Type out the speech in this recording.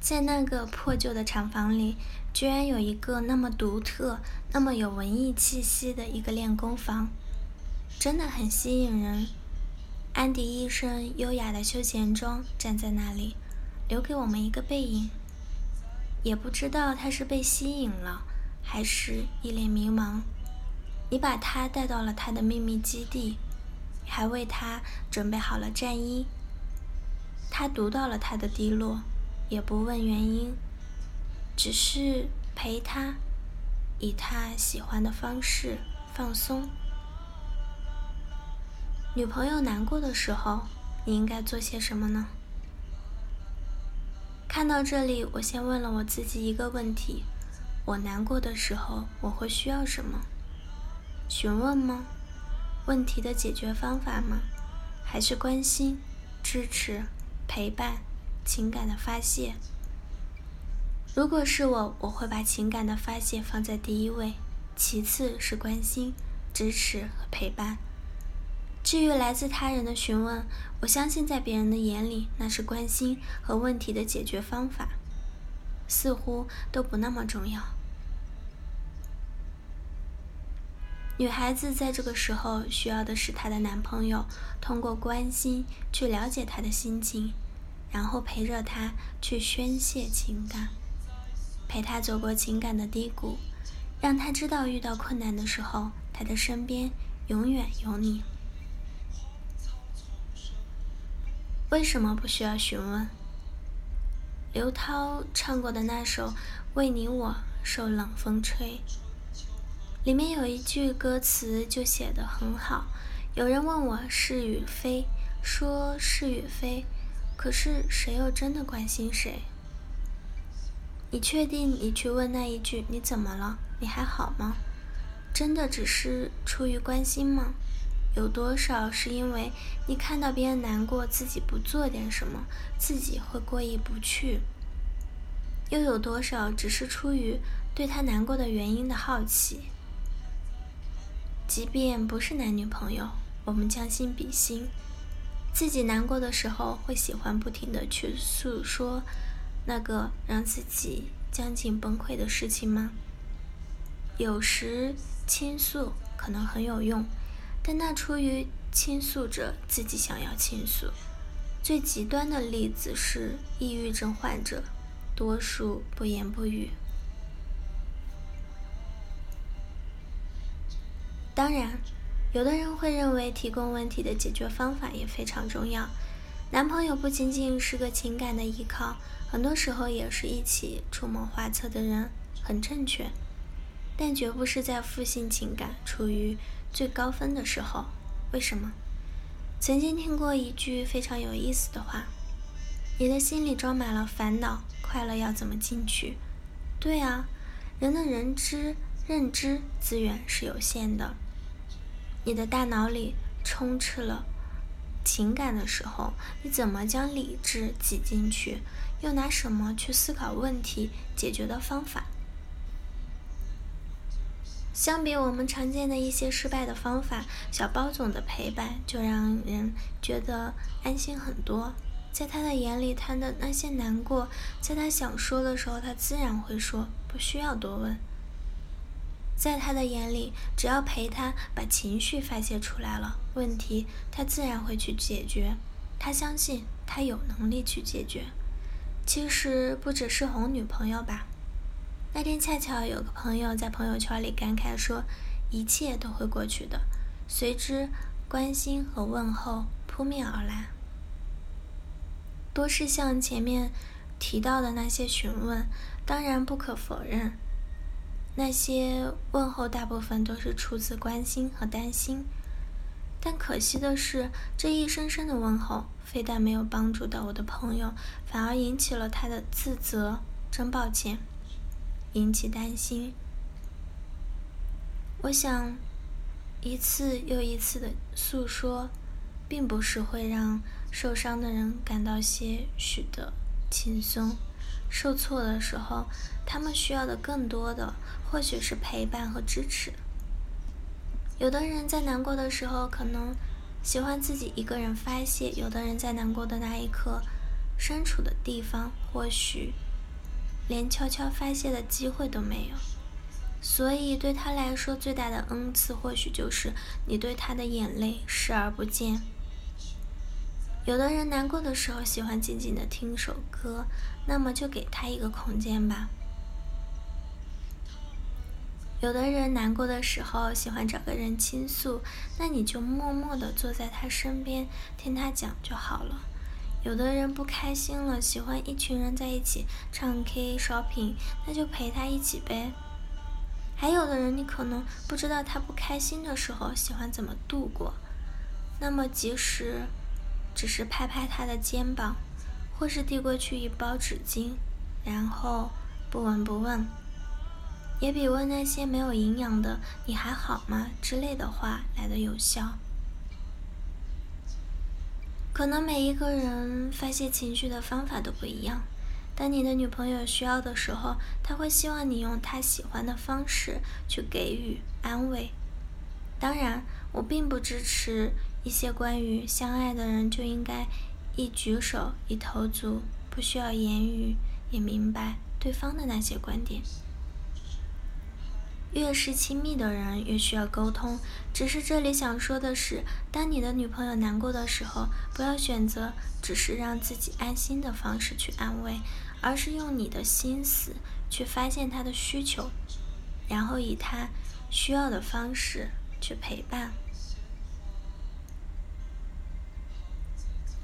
在那个破旧的厂房里，居然有一个那么独特、那么有文艺气息的一个练功房，真的很吸引人。安迪一身优雅的休闲装站在那里，留给我们一个背影。也不知道他是被吸引了，还是一脸迷茫。你把他带到了他的秘密基地，还为他准备好了战衣。他读到了他的低落，也不问原因，只是陪他，以他喜欢的方式放松。女朋友难过的时候，你应该做些什么呢？看到这里，我先问了我自己一个问题：我难过的时候，我会需要什么？询问吗？问题的解决方法吗？还是关心、支持、陪伴、情感的发泄？如果是我，我会把情感的发泄放在第一位，其次是关心、支持和陪伴。至于来自他人的询问，我相信在别人的眼里，那是关心和问题的解决方法，似乎都不那么重要。女孩子在这个时候需要的是她的男朋友通过关心去了解她的心情，然后陪着他去宣泄情感，陪他走过情感的低谷，让他知道遇到困难的时候，他的身边永远有你。为什么不需要询问？刘涛唱过的那首《为你我受冷风吹》，里面有一句歌词就写得很好。有人问我是与非，说是与非，可是谁又真的关心谁？你确定你去问那一句“你怎么了？你还好吗？”真的只是出于关心吗？有多少是因为你看到别人难过，自己不做点什么，自己会过意不去？又有多少只是出于对他难过的原因的好奇？即便不是男女朋友，我们将心比心，自己难过的时候，会喜欢不停的去诉说那个让自己将近崩溃的事情吗？有时倾诉可能很有用。但那出于倾诉者自己想要倾诉，最极端的例子是抑郁症患者，多数不言不语。当然，有的人会认为提供问题的解决方法也非常重要。男朋友不仅仅是个情感的依靠，很多时候也是一起出谋划策的人，很正确。但绝不是在负性情感处于。最高分的时候，为什么？曾经听过一句非常有意思的话：“你的心里装满了烦恼，快乐要怎么进去？”对啊，人的认知认知资源是有限的。你的大脑里充斥了情感的时候，你怎么将理智挤进去？又拿什么去思考问题解决的方法？相比我们常见的一些失败的方法，小包总的陪伴就让人觉得安心很多。在他的眼里，他的那些难过，在他想说的时候，他自然会说，不需要多问。在他的眼里，只要陪他把情绪发泄出来了，问题他自然会去解决。他相信他有能力去解决。其实不只是哄女朋友吧。那天恰巧有个朋友在朋友圈里感慨说：“一切都会过去的。”随之，关心和问候扑面而来。多是像前面提到的那些询问，当然不可否认，那些问候大部分都是出自关心和担心。但可惜的是，这一声声的问候，非但没有帮助到我的朋友，反而引起了他的自责。真抱歉。引起担心。我想，一次又一次的诉说，并不是会让受伤的人感到些许的轻松。受挫的时候，他们需要的更多的，或许是陪伴和支持。有的人在难过的时候，可能喜欢自己一个人发泄；有的人在难过的那一刻，身处的地方或许连悄悄发泄的机会都没有。所以对他来说，最大的恩赐或许就是你对他的眼泪视而不见。有的人难过的时候喜欢静静的听首歌，那么就给他一个空间吧。有的人难过的时候喜欢找个人倾诉，那你就默默的坐在他身边听他讲就好了。有的人不开心了，喜欢一群人在一起唱 K、shopping，那就陪他一起呗。还有的人，你可能不知道他不开心的时候喜欢怎么度过，那么即使只是拍拍他的肩膀，或是递过去一包纸巾，然后不闻不问。也比问那些没有营养的“你还好吗”之类的话来的有效。可能每一个人发泄情绪的方法都不一样。当你的女朋友需要的时候，她会希望你用她喜欢的方式去给予安慰。当然，我并不支持一些关于相爱的人就应该一举手一投足，不需要言语也明白对方的那些观点。越是亲密的人，越需要沟通。只是这里想说的是，当你的女朋友难过的时候，不要选择只是让自己安心的方式去安慰，而是用你的心思去发现她的需求，然后以她需要的方式去陪伴。